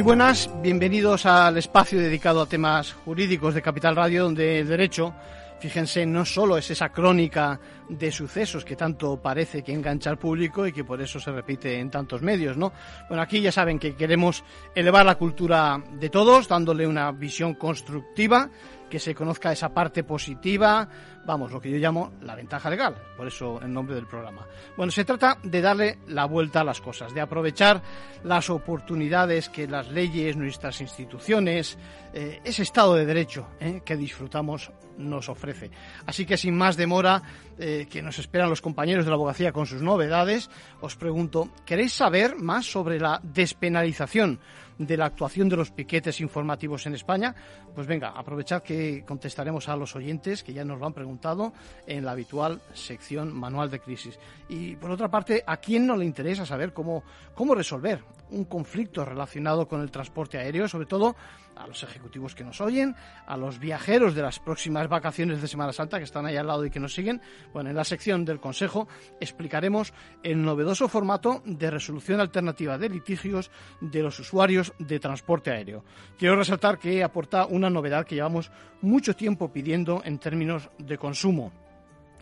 Muy buenas, bienvenidos al espacio dedicado a temas jurídicos de Capital Radio, donde el derecho, fíjense, no solo es esa crónica de sucesos que tanto parece que engancha al público y que por eso se repite en tantos medios, ¿no? Bueno, aquí ya saben que queremos elevar la cultura de todos, dándole una visión constructiva que se conozca esa parte positiva, vamos, lo que yo llamo la ventaja legal, por eso el nombre del programa. Bueno, se trata de darle la vuelta a las cosas, de aprovechar las oportunidades que las leyes, nuestras instituciones, eh, ese Estado de Derecho eh, que disfrutamos nos ofrece. Así que sin más demora, eh, que nos esperan los compañeros de la abogacía con sus novedades, os pregunto, ¿queréis saber más sobre la despenalización? De la actuación de los piquetes informativos en España, pues venga, aprovechad que contestaremos a los oyentes que ya nos lo han preguntado en la habitual sección manual de crisis. Y por otra parte, ¿a quién no le interesa saber cómo, cómo resolver un conflicto relacionado con el transporte aéreo, sobre todo a los ejecutivos que nos oyen, a los viajeros de las próximas vacaciones de Semana Santa que están ahí al lado y que nos siguen. Bueno, en la sección del Consejo explicaremos el novedoso formato de resolución alternativa de litigios de los usuarios de transporte aéreo. Quiero resaltar que aporta una novedad que llevamos mucho tiempo pidiendo en términos de consumo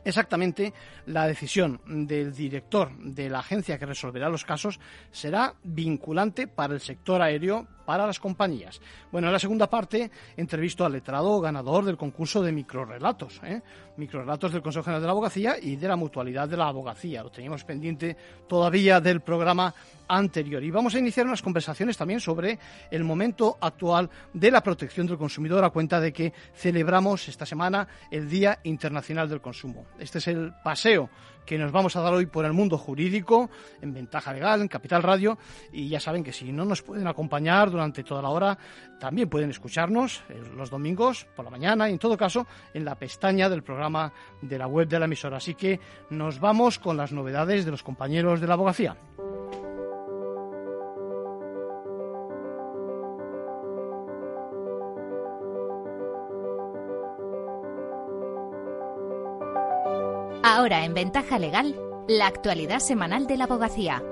Exactamente, la decisión del director de la agencia que resolverá los casos será vinculante para el sector aéreo, para las compañías. Bueno, en la segunda parte entrevisto al letrado ganador del concurso de microrelatos, ¿eh? microrelatos del Consejo General de la Abogacía y de la Mutualidad de la Abogacía. Lo teníamos pendiente todavía del programa anterior. Y vamos a iniciar unas conversaciones también sobre el momento actual de la protección del consumidor a cuenta de que celebramos esta semana el Día Internacional del Consumo. Este es el paseo que nos vamos a dar hoy por el mundo jurídico, en Ventaja Legal, en Capital Radio, y ya saben que si no nos pueden acompañar durante toda la hora, también pueden escucharnos eh, los domingos por la mañana y en todo caso en la pestaña del programa de la web de la emisora. Así que nos vamos con las novedades de los compañeros de la abogacía. Ahora en Ventaja Legal, la actualidad semanal de la abogacía.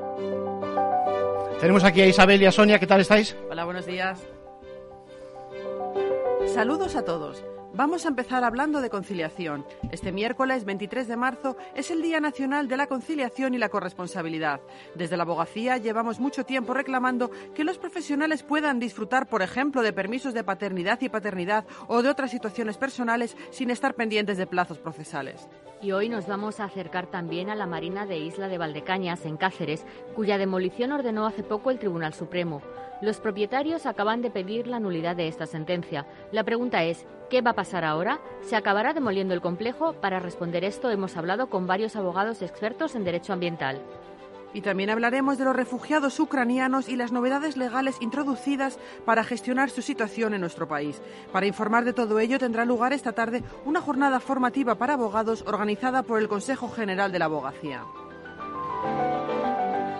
Tenemos aquí a Isabel y a Sonia, ¿qué tal estáis? Hola, buenos días. Saludos a todos. Vamos a empezar hablando de conciliación. Este miércoles 23 de marzo es el Día Nacional de la Conciliación y la Corresponsabilidad. Desde la abogacía llevamos mucho tiempo reclamando que los profesionales puedan disfrutar, por ejemplo, de permisos de paternidad y paternidad o de otras situaciones personales sin estar pendientes de plazos procesales. Y hoy nos vamos a acercar también a la Marina de Isla de Valdecañas, en Cáceres, cuya demolición ordenó hace poco el Tribunal Supremo. Los propietarios acaban de pedir la nulidad de esta sentencia. La pregunta es, ¿qué va a pasar ahora? ¿Se acabará demoliendo el complejo? Para responder esto hemos hablado con varios abogados expertos en derecho ambiental. Y también hablaremos de los refugiados ucranianos y las novedades legales introducidas para gestionar su situación en nuestro país. Para informar de todo ello tendrá lugar esta tarde una jornada formativa para abogados organizada por el Consejo General de la Abogacía.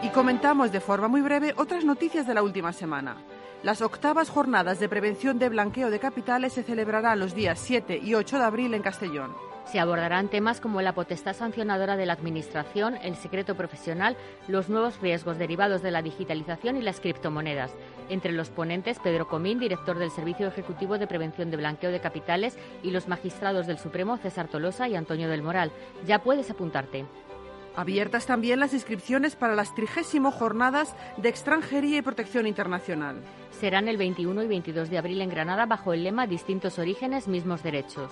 Y comentamos de forma muy breve otras noticias de la última semana. Las octavas jornadas de prevención de blanqueo de capitales se celebrarán los días 7 y 8 de abril en Castellón. Se abordarán temas como la potestad sancionadora de la Administración, el secreto profesional, los nuevos riesgos derivados de la digitalización y las criptomonedas. Entre los ponentes, Pedro Comín, director del Servicio Ejecutivo de Prevención de Blanqueo de Capitales, y los magistrados del Supremo, César Tolosa y Antonio del Moral. Ya puedes apuntarte. Abiertas también las inscripciones para las trigésimo jornadas de extranjería y protección internacional. Serán el 21 y 22 de abril en Granada bajo el lema Distintos orígenes, mismos derechos.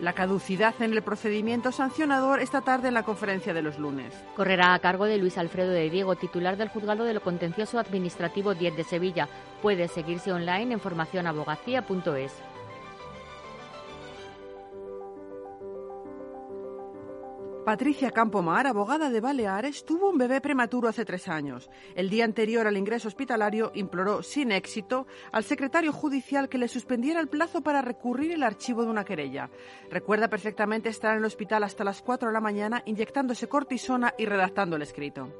La caducidad en el procedimiento sancionador esta tarde en la conferencia de los lunes. Correrá a cargo de Luis Alfredo de Diego, titular del Juzgado de lo Contencioso Administrativo 10 de Sevilla. Puede seguirse online en formacionabogacía.es. Patricia Campomar, abogada de Baleares, tuvo un bebé prematuro hace tres años. El día anterior al ingreso hospitalario imploró sin éxito al secretario judicial que le suspendiera el plazo para recurrir el archivo de una querella. Recuerda perfectamente estar en el hospital hasta las 4 de la mañana inyectándose cortisona y redactando el escrito.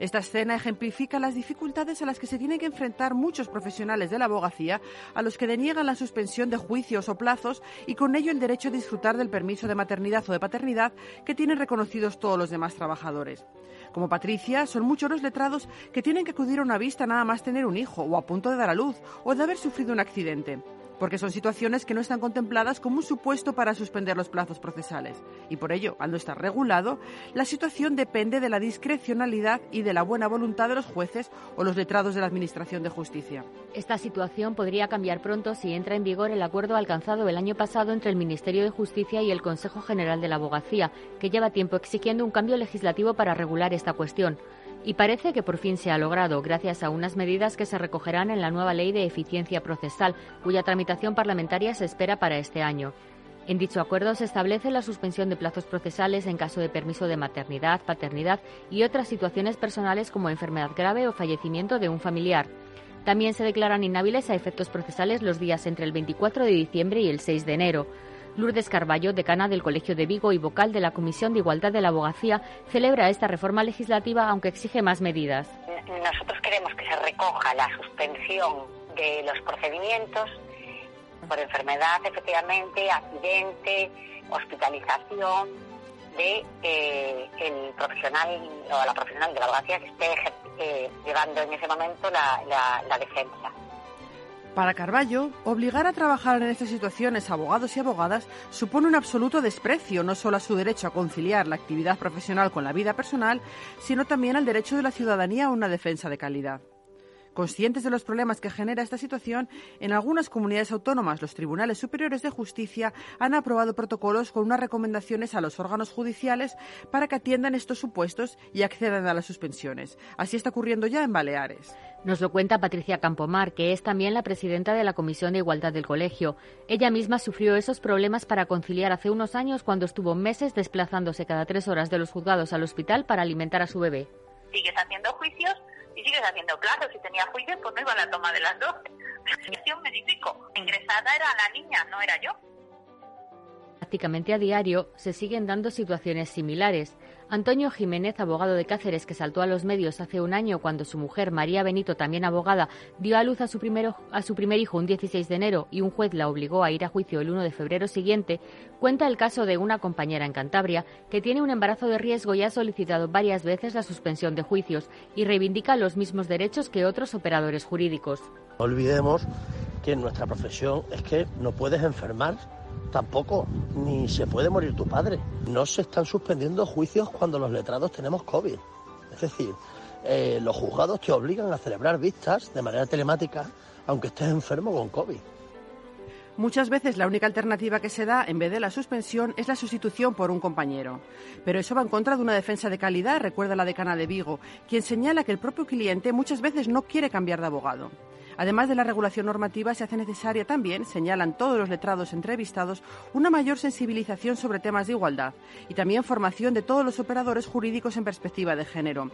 Esta escena ejemplifica las dificultades a las que se tienen que enfrentar muchos profesionales de la abogacía a los que deniegan la suspensión de juicios o plazos y con ello el derecho a disfrutar del permiso de maternidad o de paternidad que tienen conocidos todos los demás trabajadores. Como Patricia, son muchos los letrados que tienen que acudir a una vista nada más tener un hijo o a punto de dar a luz o de haber sufrido un accidente porque son situaciones que no están contempladas como un supuesto para suspender los plazos procesales. Y por ello, al no estar regulado, la situación depende de la discrecionalidad y de la buena voluntad de los jueces o los letrados de la Administración de Justicia. Esta situación podría cambiar pronto si entra en vigor el acuerdo alcanzado el año pasado entre el Ministerio de Justicia y el Consejo General de la Abogacía, que lleva tiempo exigiendo un cambio legislativo para regular esta cuestión. Y parece que por fin se ha logrado, gracias a unas medidas que se recogerán en la nueva Ley de Eficiencia Procesal, cuya tramitación parlamentaria se espera para este año. En dicho acuerdo se establece la suspensión de plazos procesales en caso de permiso de maternidad, paternidad y otras situaciones personales como enfermedad grave o fallecimiento de un familiar. También se declaran inhábiles a efectos procesales los días entre el 24 de diciembre y el 6 de enero. Lourdes Carballo, decana del Colegio de Vigo y vocal de la Comisión de Igualdad de la Abogacía, celebra esta reforma legislativa aunque exige más medidas. Nosotros queremos que se recoja la suspensión de los procedimientos por enfermedad, efectivamente, accidente, hospitalización de eh, el profesional o la profesional de la abogacía que esté eh, llevando en ese momento la defensa. Para Carballo, obligar a trabajar en estas situaciones a abogados y abogadas supone un absoluto desprecio no solo a su derecho a conciliar la actividad profesional con la vida personal, sino también al derecho de la ciudadanía a una defensa de calidad. Conscientes de los problemas que genera esta situación, en algunas comunidades autónomas los tribunales superiores de justicia han aprobado protocolos con unas recomendaciones a los órganos judiciales para que atiendan estos supuestos y accedan a las suspensiones. Así está ocurriendo ya en Baleares. Nos lo cuenta Patricia Campomar, que es también la presidenta de la Comisión de Igualdad del Colegio. Ella misma sufrió esos problemas para conciliar hace unos años cuando estuvo meses desplazándose cada tres horas de los juzgados al hospital para alimentar a su bebé. Sigues haciendo juicios y sigues haciendo plazos. Si tenía juicio, pues no iba a la toma de las 12. me difico. Ingresada era la niña, no era yo. Prácticamente a diario se siguen dando situaciones similares. Antonio Jiménez, abogado de Cáceres, que saltó a los medios hace un año cuando su mujer, María Benito, también abogada, dio a luz a su, a su primer hijo un 16 de enero y un juez la obligó a ir a juicio el 1 de febrero siguiente, cuenta el caso de una compañera en Cantabria que tiene un embarazo de riesgo y ha solicitado varias veces la suspensión de juicios y reivindica los mismos derechos que otros operadores jurídicos. Olvidemos que en nuestra profesión es que no puedes enfermar tampoco, ni se puede morir tu padre. No se están suspendiendo juicios cuando los letrados tenemos COVID. Es decir, eh, los juzgados te obligan a celebrar vistas de manera telemática, aunque estés enfermo con COVID. Muchas veces la única alternativa que se da en vez de la suspensión es la sustitución por un compañero. Pero eso va en contra de una defensa de calidad, recuerda la decana de Vigo, quien señala que el propio cliente muchas veces no quiere cambiar de abogado. Además de la regulación normativa, se hace necesaria también, señalan todos los letrados entrevistados, una mayor sensibilización sobre temas de igualdad y también formación de todos los operadores jurídicos en perspectiva de género.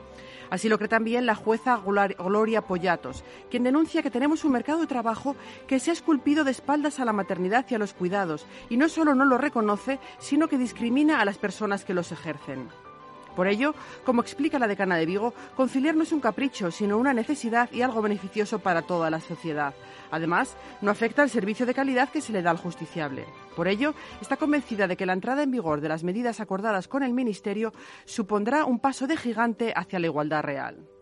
Así lo cree también la jueza Gloria Pollatos, quien denuncia que tenemos un mercado de trabajo que se ha esculpido de espaldas a la maternidad y a los cuidados, y no solo no lo reconoce, sino que discrimina a las personas que los ejercen. Por ello, como explica la decana de Vigo, conciliar no es un capricho, sino una necesidad y algo beneficioso para toda la sociedad. Además, no afecta al servicio de calidad que se le da al justiciable. Por ello, está convencida de que la entrada en vigor de las medidas acordadas con el Ministerio supondrá un paso de gigante hacia la igualdad real.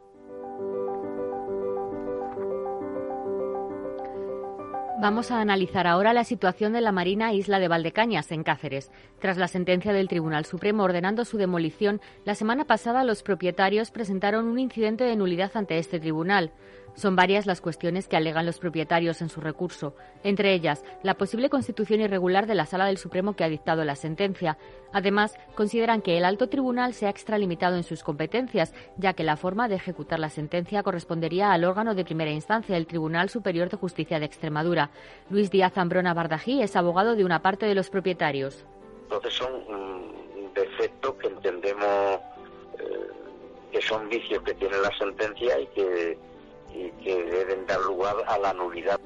Vamos a analizar ahora la situación de la Marina Isla de Valdecañas, en Cáceres. Tras la sentencia del Tribunal Supremo ordenando su demolición, la semana pasada los propietarios presentaron un incidente de nulidad ante este tribunal. Son varias las cuestiones que alegan los propietarios en su recurso, entre ellas la posible constitución irregular de la Sala del Supremo que ha dictado la sentencia. Además, consideran que el alto tribunal se ha extralimitado en sus competencias, ya que la forma de ejecutar la sentencia correspondería al órgano de primera instancia, el Tribunal Superior de Justicia de Extremadura. Luis Díaz Zambrona Bardají es abogado de una parte de los propietarios. Entonces son defectos que entendemos eh, que son vicios que tiene la sentencia y que, y que deben dar lugar a la nulidad.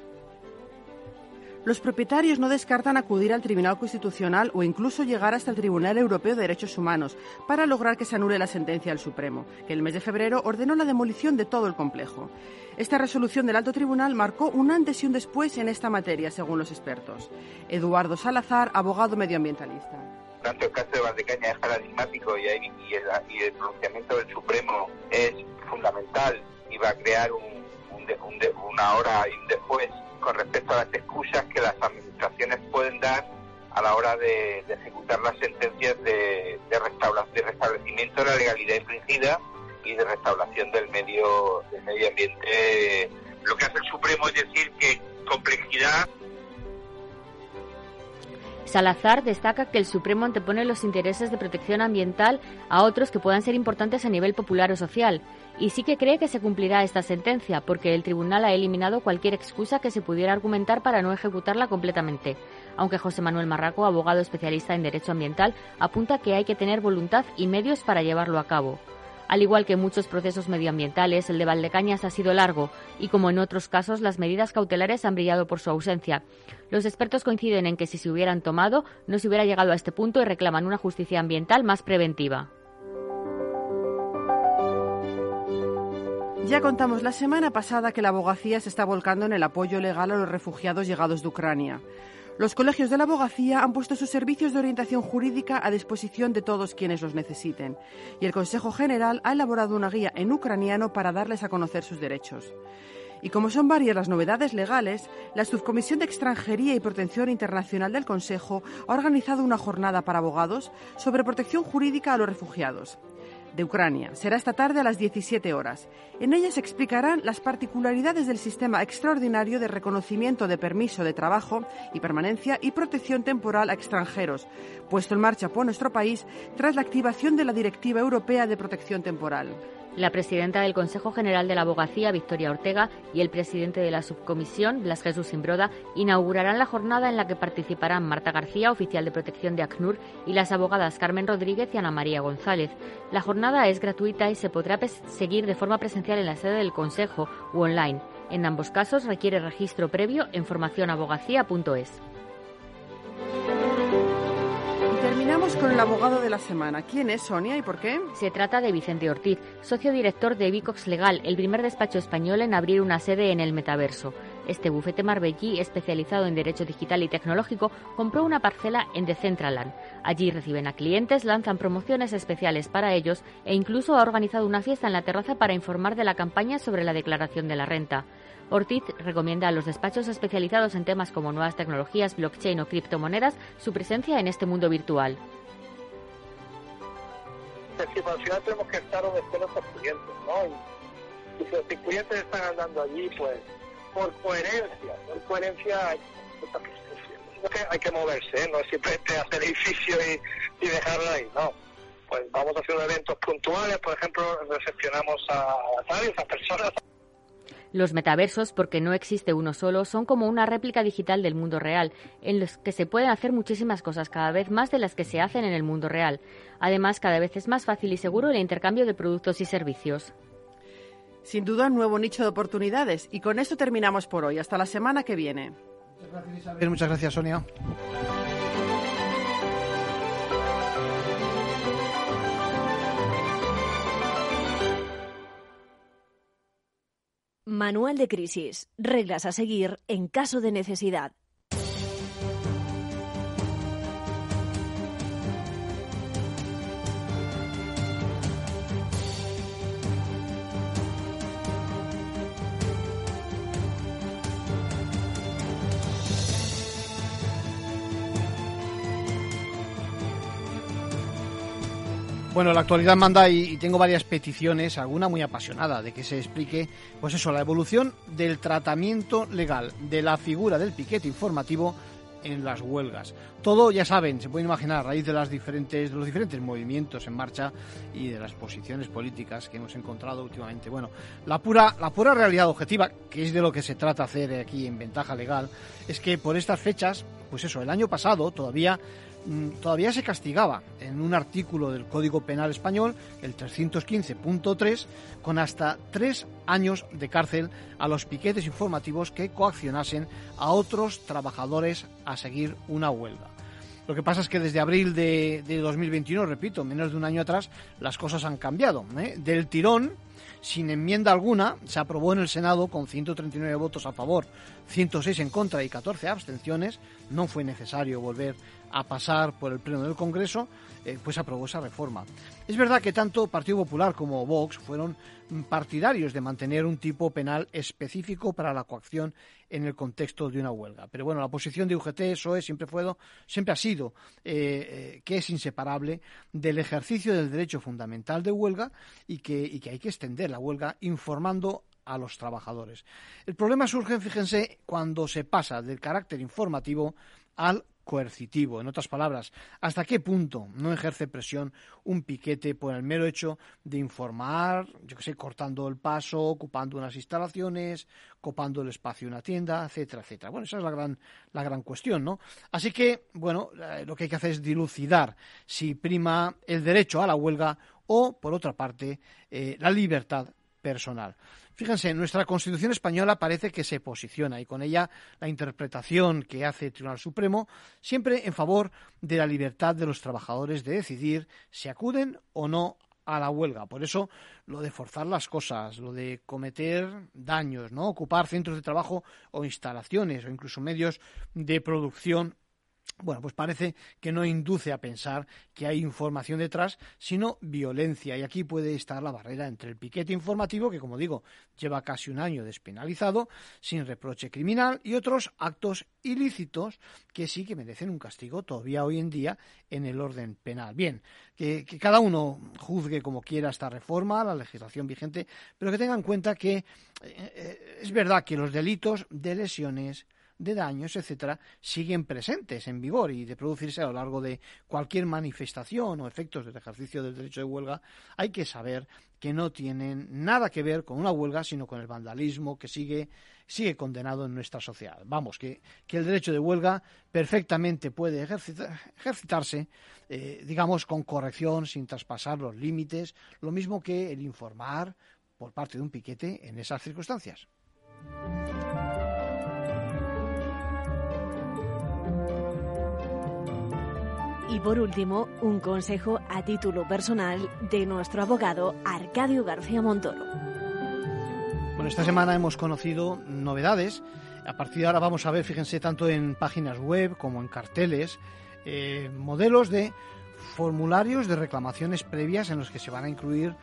Los propietarios no descartan acudir al Tribunal Constitucional o incluso llegar hasta el Tribunal Europeo de Derechos Humanos para lograr que se anule la sentencia del Supremo, que el mes de febrero ordenó la demolición de todo el complejo. Esta resolución del Alto Tribunal marcó un antes y un después en esta materia, según los expertos. Eduardo Salazar, abogado medioambientalista. Tanto el caso de Valdecaña es paradigmático y, y, el, pronunciamiento del Supremo es fundamental va a crear una hora y un después con respecto a las excusas que las administraciones pueden dar a la hora de, ejecutar las sentencias de, de, restablecimiento de la legalidad infringida y de restauración del medio, del medio ambiente. Lo que hace el Supremo es decir que complejidad Salazar destaca que el Supremo antepone los intereses de protección ambiental a otros que puedan ser importantes a nivel popular o social y sí que cree que se cumplirá esta sentencia, porque el tribunal ha eliminado cualquier excusa que se pudiera argumentar para no ejecutarla completamente. Aunque José Manuel Marraco, abogado especialista en derecho ambiental, apunta que hay que tener voluntad y medios para llevarlo a cabo. Al igual que muchos procesos medioambientales, el de Valdecañas ha sido largo y, como en otros casos, las medidas cautelares han brillado por su ausencia. Los expertos coinciden en que si se hubieran tomado, no se hubiera llegado a este punto y reclaman una justicia ambiental más preventiva. Ya contamos la semana pasada que la abogacía se está volcando en el apoyo legal a los refugiados llegados de Ucrania. Los colegios de la abogacía han puesto sus servicios de orientación jurídica a disposición de todos quienes los necesiten y el Consejo General ha elaborado una guía en ucraniano para darles a conocer sus derechos. Y como son varias las novedades legales, la Subcomisión de Extranjería y Protección Internacional del Consejo ha organizado una jornada para abogados sobre protección jurídica a los refugiados de Ucrania. Será esta tarde a las 17 horas. En ella se explicarán las particularidades del sistema extraordinario de reconocimiento de permiso de trabajo y permanencia y protección temporal a extranjeros, puesto en marcha por nuestro país tras la activación de la Directiva Europea de Protección Temporal. La presidenta del Consejo General de la Abogacía, Victoria Ortega, y el presidente de la subcomisión, Blas Jesús Imbroda, inaugurarán la jornada en la que participarán Marta García, oficial de protección de ACNUR, y las abogadas Carmen Rodríguez y Ana María González. La jornada es gratuita y se podrá seguir de forma presencial en la sede del Consejo u online. En ambos casos requiere registro previo en formacionabogacía.es. Terminamos con el abogado de la semana. ¿Quién es Sonia y por qué? Se trata de Vicente Ortiz, socio director de Vicox Legal, el primer despacho español en abrir una sede en el metaverso. Este bufete marbellí, especializado en derecho digital y tecnológico, compró una parcela en Decentraland. Allí reciben a clientes, lanzan promociones especiales para ellos e incluso ha organizado una fiesta en la terraza para informar de la campaña sobre la declaración de la renta. Ortiz recomienda a los despachos especializados en temas como nuevas tecnologías, blockchain o criptomonedas su presencia en este mundo virtual. Que al final tenemos que estar donde estén nuestros clientes, ¿no? Y, si los clientes están andando allí, pues por coherencia, por coherencia hay, que hay que moverse, ¿eh? no es simplemente hacer edificio y, y dejarlo ahí, no. Pues vamos a hacer eventos puntuales, por ejemplo, recepcionamos a, a esas personas. Los metaversos, porque no existe uno solo, son como una réplica digital del mundo real, en los que se pueden hacer muchísimas cosas, cada vez más de las que se hacen en el mundo real. Además, cada vez es más fácil y seguro el intercambio de productos y servicios. Sin duda, un nuevo nicho de oportunidades. Y con esto terminamos por hoy. Hasta la semana que viene. Muchas gracias, Isabel. Muchas gracias, Sonia. Manual de crisis. Reglas a seguir en caso de necesidad. Bueno, la actualidad manda y, tengo varias peticiones, alguna muy apasionada, de que se explique, pues eso, la evolución del tratamiento legal de la figura del piquete informativo en las huelgas. Todo, ya saben, se pueden imaginar a raíz de, las diferentes, de los diferentes movimientos en marcha y de las posiciones políticas que hemos encontrado últimamente. Bueno, la pura, la pura realidad objetiva, que es de lo que se trata hacer aquí en Ventaja Legal, es que por estas fechas, pues eso, el año pasado todavía todavía se castigaba en un artículo del Código Penal Español, el 315.3, con hasta tres años de cárcel a los piquetes informativos que coaccionasen a otros trabajadores a seguir una huelga. Lo que pasa es que desde abril de, 2021, repito, menos de un año atrás, las cosas han cambiado. ¿eh? Del tirón, sin enmienda alguna, se aprobó en el Senado con 139 votos a favor, 106 en contra y 14 abstenciones. No fue necesario volver a pasar por el Pleno del Congreso, eh, pues aprobó esa reforma. Es verdad que tanto Partido Popular como Vox fueron partidarios de mantener un tipo penal específico para la coacción en el contexto de una huelga. Pero bueno, la posición de UGT, SOE, siempre, fue, siempre ha sido eh, eh, que es inseparable del ejercicio del derecho fundamental de huelga y que, y que hay que extender la huelga informando a los trabajadores. El problema surge, fíjense, cuando se pasa del carácter informativo al coercitivo. En otras palabras, ¿hasta qué punto no ejerce presión un piquete por el mero hecho de informar, yo que sé, cortando el paso, ocupando unas instalaciones, copando el espacio de una tienda, etcétera, etcétera? Bueno, esa es la gran, la gran cuestión, ¿no? Así que, bueno, eh, lo que hay que hacer es dilucidar si prima el derecho a la huelga o, por otra parte, eh, la libertad personal. Fíjense, nuestra Constitución española parece que se posiciona y con ella la interpretación que hace el Tribunal Supremo siempre en favor de la libertad de los trabajadores de decidir si acuden o no a la huelga. Por eso lo de forzar las cosas, lo de cometer daños, ¿no? Ocupar centros de trabajo o instalaciones o incluso medios de producción bueno, pues parece que no induce a pensar que hay información detrás, sino violencia. Y aquí puede estar la barrera entre el piquete informativo, que como digo, lleva casi un año despenalizado, sin reproche criminal, y otros actos ilícitos que sí que merecen un castigo todavía hoy en día en el orden penal. Bien, que, cada uno juzgue como quiera esta reforma, la legislación vigente, pero que tenga en cuenta que eh, eh, es verdad que los delitos de lesiones, de daños, etcétera, siguen presentes en vigor y de producirse a lo largo de cualquier manifestación o efectos del ejercicio del derecho de huelga, hay que saber que no tienen nada que ver con una huelga, sino con el vandalismo que sigue, sigue condenado en nuestra sociedad. Vamos, que, que el derecho de huelga perfectamente puede ejercitarse, eh, digamos, con corrección, sin traspasar los límites, lo mismo que el informar por parte de un piquete en esas circunstancias. Y por último, un consejo a título personal de nuestro abogado Arcadio García Montoro. Bueno, esta semana hemos conocido novedades. A partir de ahora vamos a ver, fíjense, tanto en páginas web como en carteles, eh, modelos de formularios de reclamaciones previas en los que se van a incluir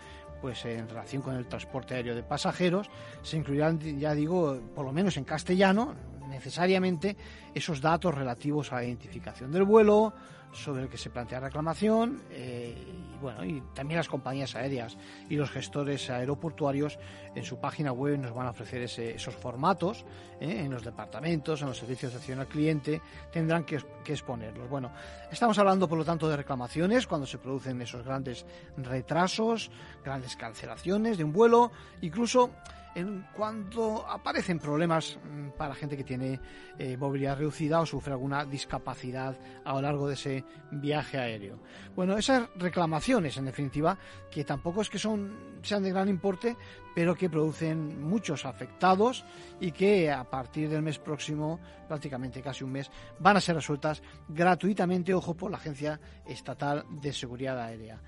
pues en relación con el transporte aéreo de pasajeros, se incluirán, ya digo, por lo menos en castellano, necesariamente esos datos relativos a la identificación del vuelo, sobre el que se plantea reclamación eh, y bueno y también las compañías aéreas y los gestores aeroportuarios en su página web nos van a ofrecer esos formatos eh, en los departamentos en los servicios de atención al cliente tendrán que, que, exponerlos. Bueno estamos hablando por lo tanto de reclamaciones cuando se producen esos grandes retrasos grandes cancelaciones de un vuelo incluso en cuanto aparecen problemas mm, para gente que tiene eh, movilidad reducida o sufre alguna discapacidad a lo largo de ese viaje aéreo. Bueno, esas reclamaciones, en definitiva, que tampoco es que son, sean de gran importe, pero que producen muchos afectados y que a partir del mes próximo, prácticamente casi un mes, van a ser resueltas gratuitamente, ojo, por la Agencia Estatal de Seguridad Aérea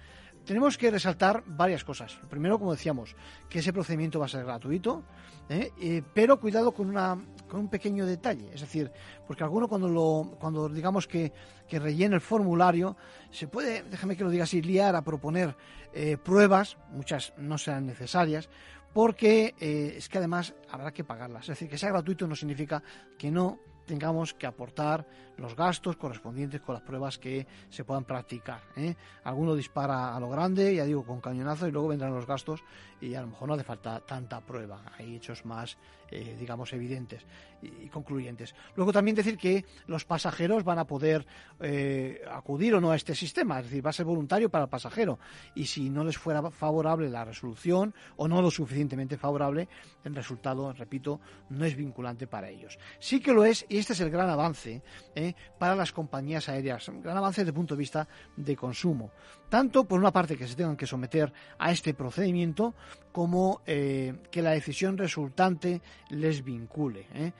tenemos que resaltar varias cosas. Primero, como decíamos, que ese procedimiento va a ser gratuito, ¿eh? Eh, pero cuidado con, una, con un pequeño detalle. Es decir, porque alguno cuando, lo, cuando digamos que, que rellena el formulario, se puede, déjame que lo diga así, liar a proponer eh, pruebas, muchas no sean necesarias, porque es que además habrá que pagarlas. Es decir, que sea gratuito no significa que no tengamos que aportar los gastos correspondientes con las pruebas que se puedan practicar. ¿eh? Alguno dispara a lo grande, ya digo, con cañonazo y luego vendrán los gastos y a lo mejor no hace falta tanta prueba. Hay hechos más, eh, digamos, evidentes y, concluyentes. Luego también decir que los pasajeros van a poder eh, acudir o no a este sistema, es decir, va a ser voluntario para el pasajero y si no les fuera favorable la resolución o no lo suficientemente favorable, el resultado, repito, no es vinculante para ellos. Sí que lo es y este es el gran avance. ¿eh? Para las compañías aéreas. Un gran avance desde el punto de vista de consumo. Tanto por una parte que se tengan que someter a este procedimiento como eh, que la decisión resultante les vincule. ¿eh?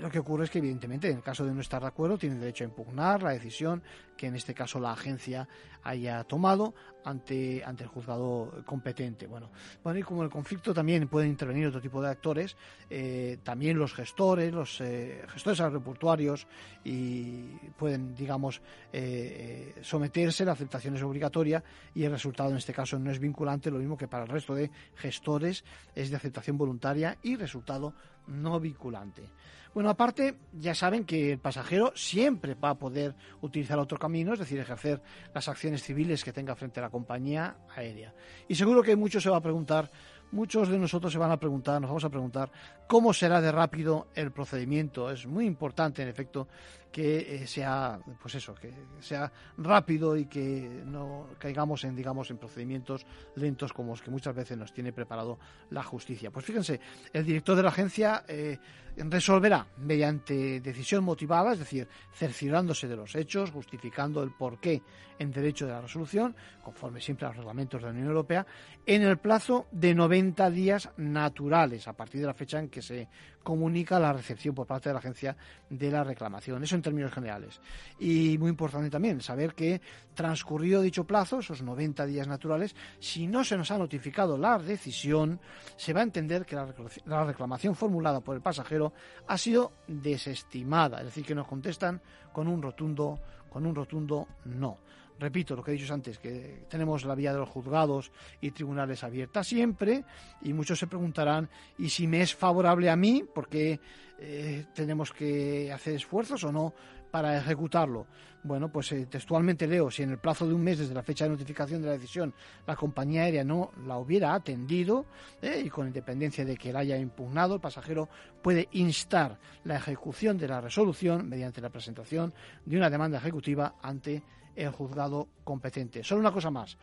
lo que ocurre es que, evidentemente, en el caso de no estar de acuerdo, tienen derecho a impugnar la decisión que en este caso la agencia haya tomado ante, ante el juzgado competente. Bueno, bueno, y como el conflicto también pueden intervenir otro tipo de actores, eh, también los gestores, los eh, gestores aeroportuarios y pueden, digamos, eh, someterse, la aceptación es obligatoria y el resultado en este caso no es vinculante, lo mismo que para el resto de gestores es de aceptación voluntaria y resultado no vinculante. Bueno, aparte, ya saben que el pasajero siempre va a poder utilizar otro camino, es decir, ejercer las acciones civiles que tenga frente a la compañía aérea. Y seguro que muchos se va a preguntar, muchos de nosotros se van a preguntar, nos vamos a preguntar cómo será de rápido el procedimiento. Es muy importante, en efecto, que eh, sea pues eso que sea rápido y que no caigamos en digamos en procedimientos lentos como los que muchas veces nos tiene preparado la justicia. Pues fíjense el director de la agencia eh, resolverá mediante decisión motivada es decir cerciorándose de los hechos justificando el porqué en derecho de la resolución conforme siempre a los reglamentos de la Unión Europea en el plazo de 90 días naturales a partir de la fecha en que se comunica la recepción por parte de la agencia de la reclamación. Eso en términos generales. Y muy importante también saber que transcurrido dicho plazo, esos 90 días naturales, si no se nos ha notificado la decisión, se va a entender que la reclamación formulada por el pasajero ha sido desestimada, es decir, que nos contestan con un rotundo con un rotundo no. Repito lo que he dicho antes, que tenemos la vía de los juzgados y tribunales abierta siempre y muchos se preguntarán, ¿y si me es favorable a mí? porque eh, tenemos que hacer esfuerzos o no para ejecutarlo? Bueno, pues eh, textualmente leo, si en el plazo de un mes desde la fecha de notificación de la decisión la compañía aérea no la hubiera atendido eh, y con independencia de que la haya impugnado, el pasajero puede instar la ejecución de la resolución mediante la presentación de una demanda ejecutiva ante el juzgado competente. Solo una cosa más,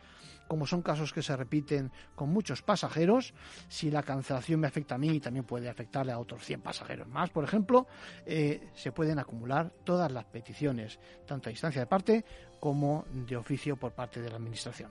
como son casos que se repiten con muchos pasajeros, si la cancelación me afecta a mí, también puede afectarle a otros 100 pasajeros más, por ejemplo, eh, se pueden acumular todas las peticiones, tanto a instancia de parte como de oficio por parte de la Administración.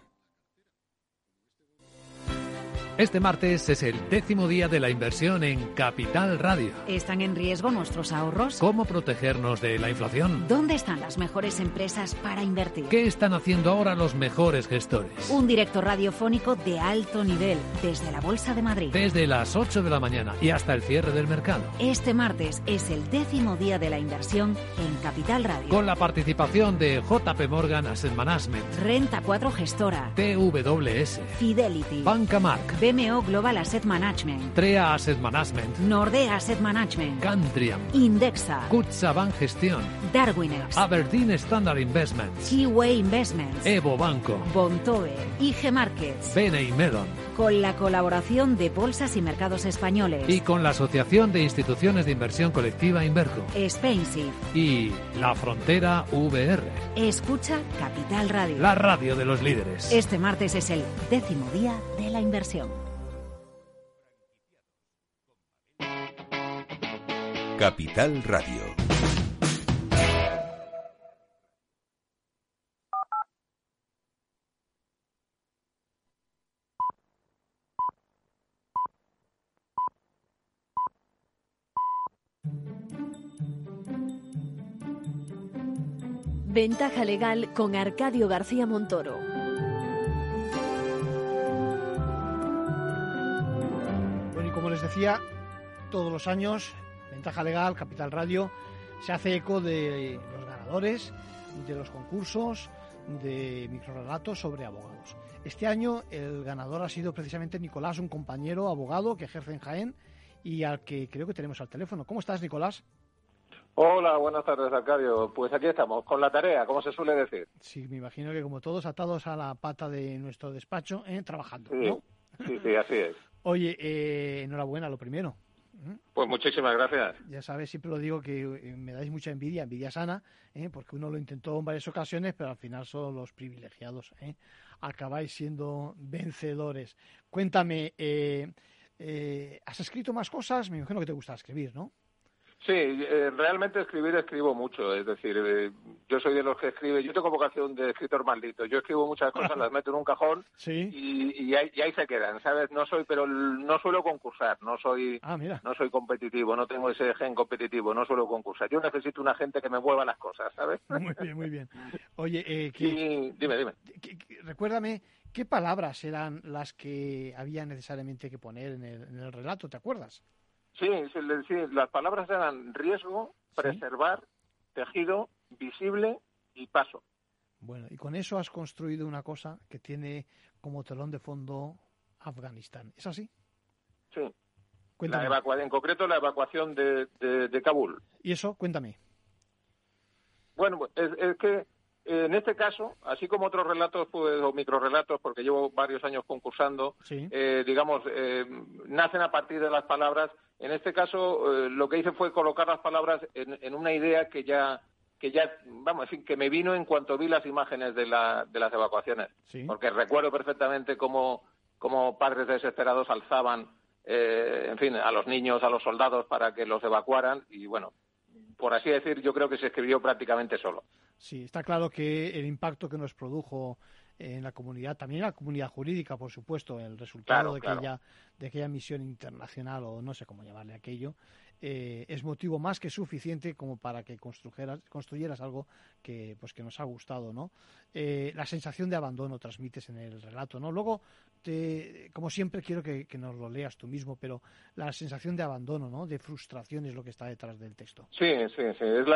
Este martes es el décimo día de la inversión en Capital Radio. ¿Están en riesgo nuestros ahorros? ¿Cómo protegernos de la inflación? ¿Dónde están las mejores empresas para invertir? ¿Qué están haciendo ahora los mejores gestores? Un directo radiofónico de alto nivel desde la Bolsa de Madrid. Desde las 8 de la mañana y hasta el cierre del mercado. Este martes es el décimo día de la inversión en Capital Radio. Con la participación de JP Morgan Asset Management. Renta 4 Gestora. TWS. Fidelity. Banca Mark. BMO Global Asset Management, TREA Asset Management, Nordea Asset Management, Cantriam, Indexa, Bank Gestión, Darwiners, Aberdeen Standard Investments, Keyway Investments, Evo Banco, Bontoe, IG Markets, Bene Melon. Con la colaboración de Bolsas y Mercados Españoles. Y con la Asociación de Instituciones de Inversión Colectiva Inverco. Spainsif. Y La Frontera VR. Escucha Capital Radio. La radio de los líderes. Este martes es el décimo día de la inversión. Capital Radio. Ventaja legal con Arcadio García Montoro. Bueno, y como les decía, todos los años, Ventaja Legal, Capital Radio, se hace eco de los ganadores, de los concursos, de microrelatos sobre abogados. Este año el ganador ha sido precisamente Nicolás, un compañero abogado que ejerce en Jaén y al que creo que tenemos al teléfono. ¿Cómo estás, Nicolás? Hola, buenas tardes, Arcadio. Pues aquí estamos, con la tarea, como se suele decir. Sí, me imagino que como todos atados a la pata de nuestro despacho, ¿eh? trabajando, Sí, ¿no? sí, sí, así es. Oye, eh, enhorabuena, lo primero. Pues muchísimas gracias. Ya sabes, siempre lo digo que eh, me dais mucha envidia, envidia sana, ¿eh? porque uno lo intentó en varias ocasiones, pero al final son los privilegiados. ¿eh? Acabáis siendo vencedores. Cuéntame, eh, eh, ¿has escrito más cosas? Me imagino que te gusta escribir, ¿no? Sí, eh, realmente escribir escribo mucho, es decir, eh, yo soy de los que escribe, yo tengo vocación de escritor maldito, yo escribo muchas cosas, las meto en un cajón y, y ahí, y ahí se quedan, ¿sabes? No soy, pero no suelo concursar, no soy, Ah, mira. no soy competitivo, no tengo ese gen competitivo, no suelo concursar. Yo necesito una gente que me mueva las cosas, ¿sabes? Muy bien, muy bien. Oye, eh, que- Y- dime, dime. que- que- recuérdame, ¿qué palabras eran las que había necesariamente que poner en el, en el relato? ¿Te acuerdas? Sí, sí, las palabras eran riesgo, preservar, tejido, visible y paso. Bueno, y con eso has construido una cosa que tiene como telón de fondo Afganistán. ¿Es así? Sí. Cuéntame. La en concreto, la evacuación de, de- de Kabul. ¿Y eso? Cuéntame. Bueno, es, es que en este caso, así como otros relatos pues, o microrelatos, porque llevo varios años concursando, Sí. eh, digamos, eh, nacen a partir de las palabras. En este caso, eh, lo que hice fue colocar las palabras en, en una idea que ya, que ya, vamos, en fin, que me vino en cuanto vi las imágenes de, la, de las evacuaciones. Sí. Porque recuerdo perfectamente cómo, cómo padres desesperados alzaban, eh, en fin, a los niños, a los soldados para que los evacuaran y, bueno, por así decir, yo creo que se escribió prácticamente solo. Sí, está claro que el impacto que nos produjo en la comunidad, también en la comunidad jurídica, por supuesto, el resultado Claro, de, claro. aquella, de aquella misión internacional, o no sé cómo llamarle aquello, eh, es motivo más que suficiente como para que construyeras, construyeras algo que, pues, que nos ha gustado, ¿no? Eh, la sensación de abandono transmites en el relato, ¿no? Luego, te, como siempre, quiero que, que nos lo leas tú mismo, pero la sensación de abandono, ¿no? De frustración es lo que está detrás del texto. Sí, sí, sí. Es,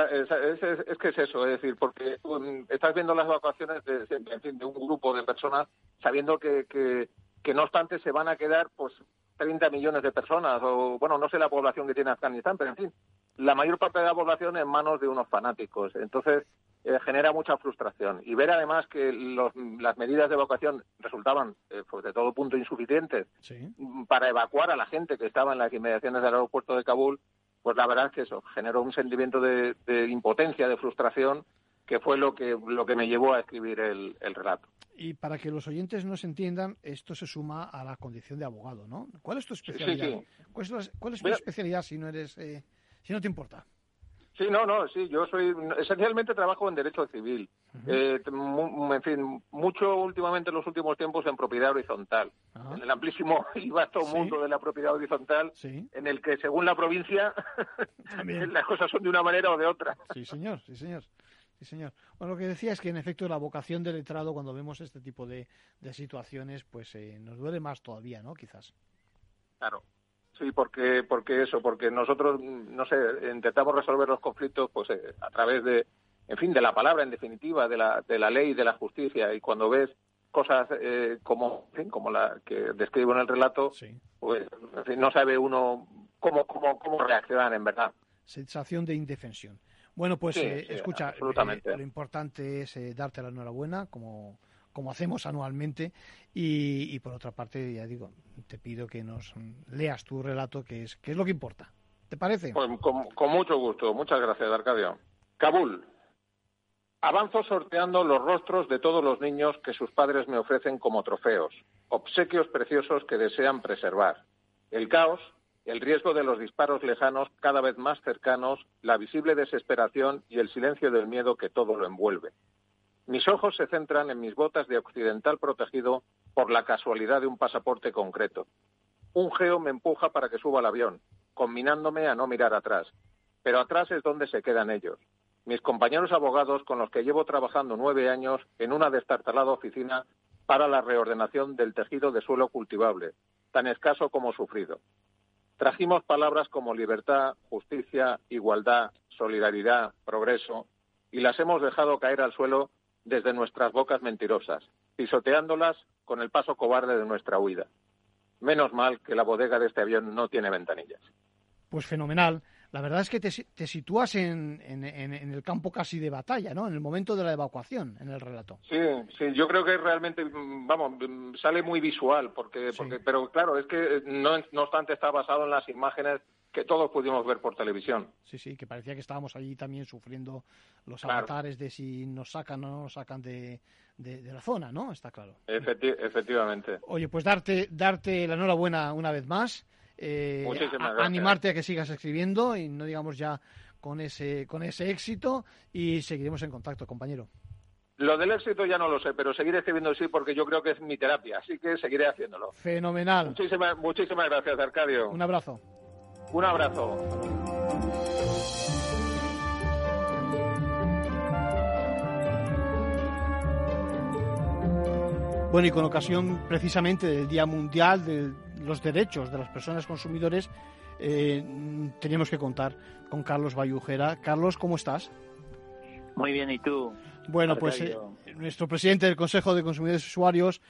es, que es eso, es decir, porque um, estás viendo las evacuaciones de, de- de un grupo de personas sabiendo que, que, que no obstante se van a quedar pues 30 millones de personas o, bueno, no sé la población que tiene Afganistán, pero en fin, la mayor parte de la población en manos de unos fanáticos. Entonces, eh, genera mucha frustración. Y ver además que los- las medidas de evacuación resultaban, eh, pues de todo punto, insuficientes Sí. para evacuar a la gente que estaba en las inmediaciones del aeropuerto de Kabul, pues la verdad es que eso generó un sentimiento de, de impotencia, de frustración, que fue lo que lo que me llevó a escribir el, el relato. Y para que los oyentes nos entiendan, esto se suma a la condición de abogado, ¿no? ¿Cuál es tu especialidad? sí. ¿Cuál es, la- cuál es tu Mira- especialidad si no eres, eh, si no te importa? Sí, no, no, sí, yo soy esencialmente trabajo en derecho civil. Eh, mu- en fin, mucho últimamente en los últimos tiempos en propiedad horizontal. En el amplísimo y vasto Sí. mundo de la propiedad horizontal, Sí. en el que según la provincia las cosas son de una manera o de otra. Sí, señor, sí, señor. Sí, señor. Bueno, lo que decía es que en efecto la vocación del letrado cuando vemos este tipo de, de situaciones, pues eh, nos duele más todavía, ¿no? Quizás. Claro. Sí, porque, porque eso, porque nosotros, no sé, intentamos resolver los conflictos pues eh, a través de, en fin, de la palabra, en definitiva, de la, de la ley, de la justicia. Y cuando ves cosas eh, como, en fin, como la que describo en el relato, pues en fin, no sabe uno cómo, cómo, cómo reaccionar en verdad. Sensación de indefensión. Bueno, pues Sí, eh, sí, escucha, absolutamente. eh, lo importante es eh, darte la enhorabuena, como, como hacemos anualmente, y, y por otra parte, ya digo, te pido que nos leas tu relato, que es, que es lo que importa. ¿Te parece? Pues con, con mucho gusto. Muchas gracias, Arcadio. Kabul. Avanzo sorteando los rostros de todos los niños que sus padres me ofrecen como trofeos, obsequios preciosos que desean preservar. El caos, el riesgo de los disparos lejanos cada vez más cercanos, la visible desesperación y el silencio del miedo que todo lo envuelve. Mis ojos se centran en mis botas de occidental protegido por la casualidad de un pasaporte concreto. Un geo me empuja para que suba al avión, combinándome a no mirar atrás. Pero atrás es donde se quedan ellos. mis compañeros abogados con los que llevo trabajando nueve años en una destartalada oficina para la reordenación del tejido de suelo cultivable, tan escaso como sufrido. Trajimos palabras como libertad, justicia, igualdad, solidaridad, progreso, y las hemos dejado caer al suelo desde nuestras bocas mentirosas, pisoteándolas con el paso cobarde de nuestra huida. Menos mal que la bodega de este avión no tiene ventanillas. Pues fenomenal. La verdad es que te, sitúas en, el campo casi de batalla, ¿no? En el momento de la evacuación, en el relato. Sí, sí, yo creo que realmente, vamos, sale muy visual, porque, porque pero claro, es que no, no obstante está basado en las imágenes que todos pudimos ver por televisión. Sí, sí, que parecía que estábamos allí también sufriendo los avatares de si nos sacan o no nos sacan de, la zona, ¿no? Está claro. efectivamente. Oye, pues darte, darte la enhorabuena una vez más. Eh, animarte a que sigas escribiendo y no digamos ya con ese, con ese éxito y seguiremos en contacto, compañero. Lo del éxito ya no lo sé, pero seguiré escribiendo sí porque yo creo que es mi terapia, así que seguiré haciéndolo. Fenomenal. Muchísimas, muchísimas gracias, Arcadio. Un abrazo. Un abrazo. Bueno, y con ocasión precisamente del Día Mundial de los Derechos de las Personas Consumidores, eh, teníamos que contar con Carlos Bayujera. Carlos, ¿cómo estás? Muy bien, ¿y tú? Bueno, pues eh, nuestro presidente del Consejo de Consumidores y Usuarios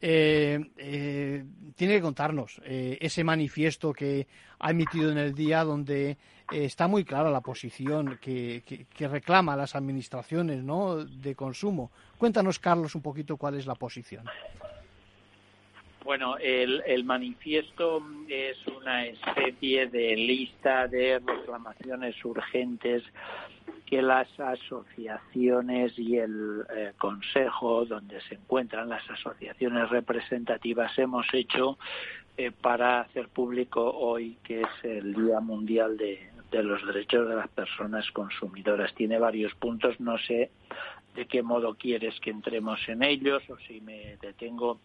eh, eh, tiene que contarnos eh, ese manifiesto que ha emitido en el día donde está muy clara la posición que, que, reclama las administraciones ¿no? de consumo. Cuéntanos, Carlos, un poquito cuál es la posición. Bueno, el, manifiesto es una especie de lista de reclamaciones urgentes que las asociaciones y el eh, Consejo, donde se encuentran las asociaciones representativas, hemos hecho eh, para hacer público hoy, que es el Día Mundial de los Derechos de las Personas Consumidoras. Tiene varios puntos, no sé de qué modo quieres que entremos en ellos o si me detengo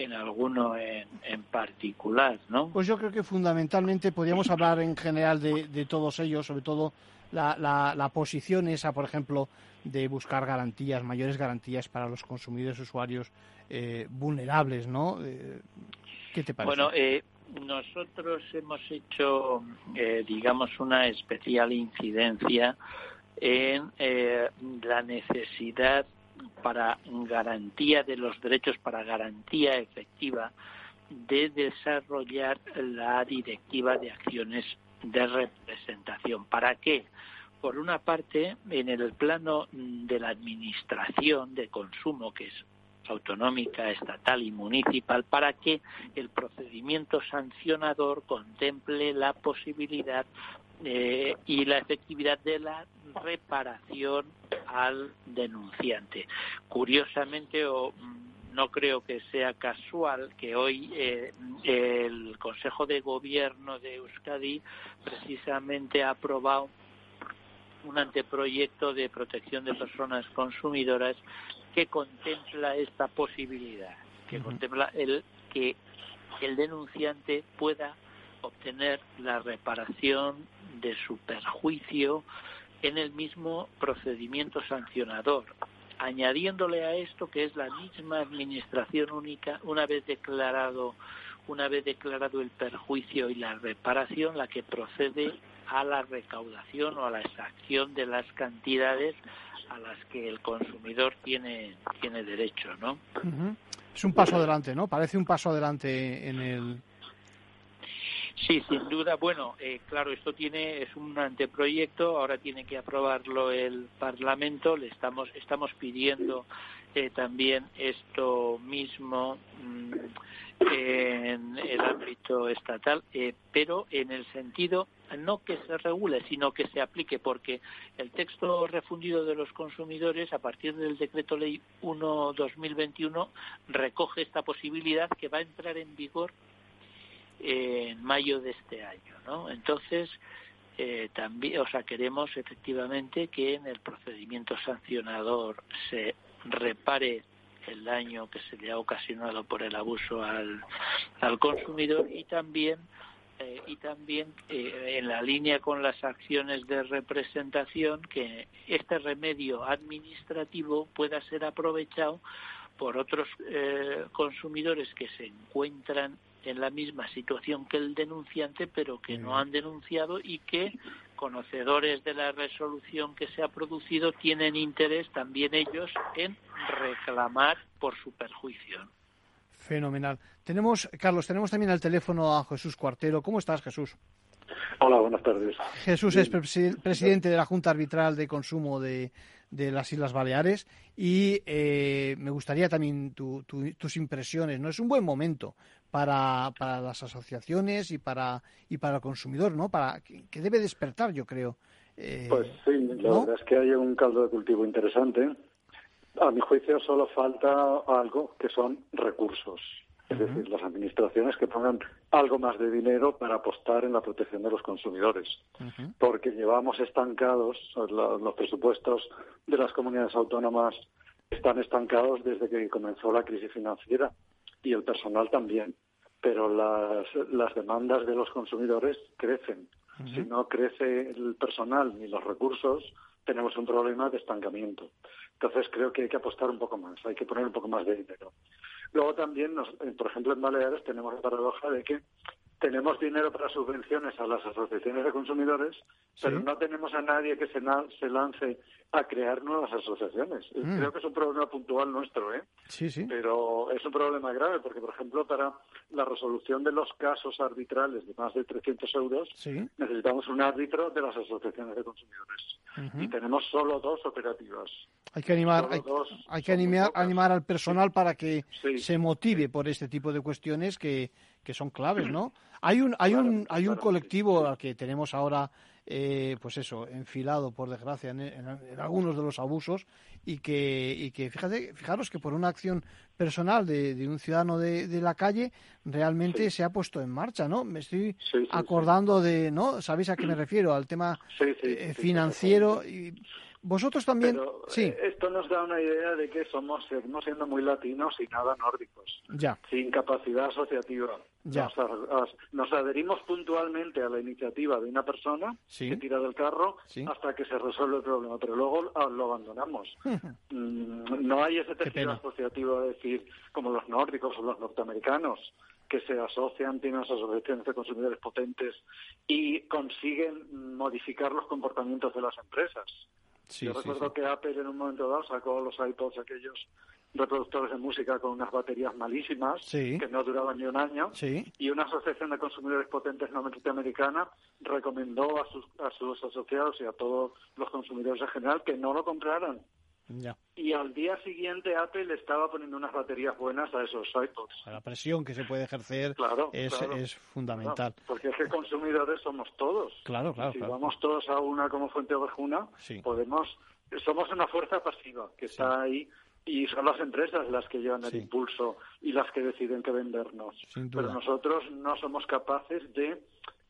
en alguno en, en, particular, ¿no? Pues yo creo que fundamentalmente podríamos hablar en general de, de todos ellos, sobre todo la, la, la, posición esa, por ejemplo, de buscar garantías, mayores garantías para los consumidores usuarios eh, vulnerables, ¿no? Eh, ¿Qué te parece? Bueno, eh, nosotros hemos hecho, eh, digamos, una especial incidencia en eh, la necesidad para garantía de los derechos, para garantía efectiva de desarrollar la directiva de acciones de representación. ¿Para qué? Por una parte, en el plano de la administración de consumo, que es autonómica, estatal y municipal, para que el procedimiento sancionador contemple la posibilidad eh, y la efectividad de la reparación al denunciante. Curiosamente, o mm, no creo que sea casual que hoy eh, el Consejo de Gobierno de Euskadi precisamente ha aprobado un anteproyecto de protección de personas consumidoras que contempla esta posibilidad, que contempla el que el denunciante pueda obtener la reparación de su perjuicio en el mismo procedimiento sancionador, añadiéndole a esto que es la misma administración única una vez declarado una vez declarado el perjuicio y la reparación la que procede a la recaudación o a la extracción de las cantidades a las que el consumidor tiene tiene derecho, ¿no? Es un paso adelante, ¿no? Parece un paso adelante en el Sí, sin duda. Bueno, eh, claro, esto tiene es un anteproyecto. Ahora tiene que aprobarlo el Parlamento. Le estamos estamos pidiendo eh, también esto mismo mm, en el ámbito estatal, eh, pero en el sentido no que se regule, sino que se aplique, porque el texto refundido de los consumidores, a partir del decreto ley 1-2021, recoge esta posibilidad que va a entrar en vigor en mayo de este año, ¿no? Entonces, eh, también, o sea, queremos efectivamente que en el procedimiento sancionador se repare el daño que se le ha ocasionado por el abuso al, al consumidor y también eh, y también eh, en la línea con las acciones de representación que este remedio administrativo pueda ser aprovechado por otros eh, consumidores que se encuentran en la misma situación que el denunciante, pero que no han denunciado y que, conocedores de la resolución que se ha producido, tienen interés también ellos en reclamar por su perjuicio. Fenomenal. Tenemos, Carlos, tenemos también al teléfono a Jesús Cuartero. ¿Cómo estás, Jesús? Hola, buenas tardes. Jesús es presidente de la Junta Arbitral de Consumo de, las Islas Baleares y eh, me gustaría también tus impresiones. No es un buen momento para, para las asociaciones y para y para el consumidor, ¿no? Para que, debe despertar, yo creo. Eh, pues sí, la verdad es que hay un caldo de cultivo interesante. A mi juicio solo falta algo que son recursos. Es decir, las administraciones que pongan algo más de dinero para apostar en la protección de los consumidores. Porque llevamos estancados, los presupuestos de las comunidades autónomas están estancados desde que comenzó la crisis financiera y el personal también. Pero las, las demandas de los consumidores crecen. Si no crece el personal ni los recursos, tenemos un problema de estancamiento. Entonces creo que hay que apostar un poco más, hay que poner un poco más de dinero. Luego también, nos, por ejemplo, en Baleares tenemos la paradoja de que tenemos dinero para subvenciones a las asociaciones de consumidores, pero no tenemos a nadie que se, se lance a crear nuevas asociaciones. Mm. Creo que es un problema puntual nuestro, ¿eh? Sí, sí. Pero es un problema grave porque, por ejemplo, para la resolución de los casos arbitrales de más de 300 euros, necesitamos un árbitro de las asociaciones de consumidores. Y tenemos solo dos operativas. Hay que animar, hay, que animar, animar al personal para que se motive por este tipo de cuestiones que, que son claves, ¿no? Hay un, hay un, hay un colectivo al que tenemos ahora, eh, pues eso, enfilado, por desgracia, en, algunos de los abusos y que, y que fíjate, fijaros que por una acción personal de, de un ciudadano de, de, la calle realmente se ha puesto en marcha, ¿no? Me estoy acordando de, ¿no? ¿Sabéis a qué me refiero? Al tema eh, financiero y vosotros también. sí. Eh, esto nos da una idea de que somos, seguimos siendo muy latinos y nada nórdicos. Ya. Sin capacidad asociativa. Ya. Nos, adherimos puntualmente a la iniciativa de una persona que tira del carro hasta que se resuelve el problema, pero luego ah, lo abandonamos. Mm, no hay ese tejido asociativo, es decir, como los nórdicos o los norteamericanos, que se asocian, tienen unas asociaciones de consumidores potentes y consiguen modificar los comportamientos de las empresas. Yo recuerdo que Apple en un momento dado sacó los iPods aquellos reproductores de música con unas baterías malísimas que no duraban ni un año y una asociación de consumidores potentes norteamericana recomendó a sus, a sus asociados y a todos los consumidores en general que no lo compraran y al día siguiente Apple estaba poniendo unas baterías buenas a esos iPods. La presión que se puede ejercer es, fundamental. porque es que consumidores somos todos. Claro, claro. si vamos todos a una como fuente ovejuna, podemos. Somos una fuerza pasiva que está ahí y son las empresas las que llevan el impulso y las que deciden que vendernos. Pero nosotros no somos capaces de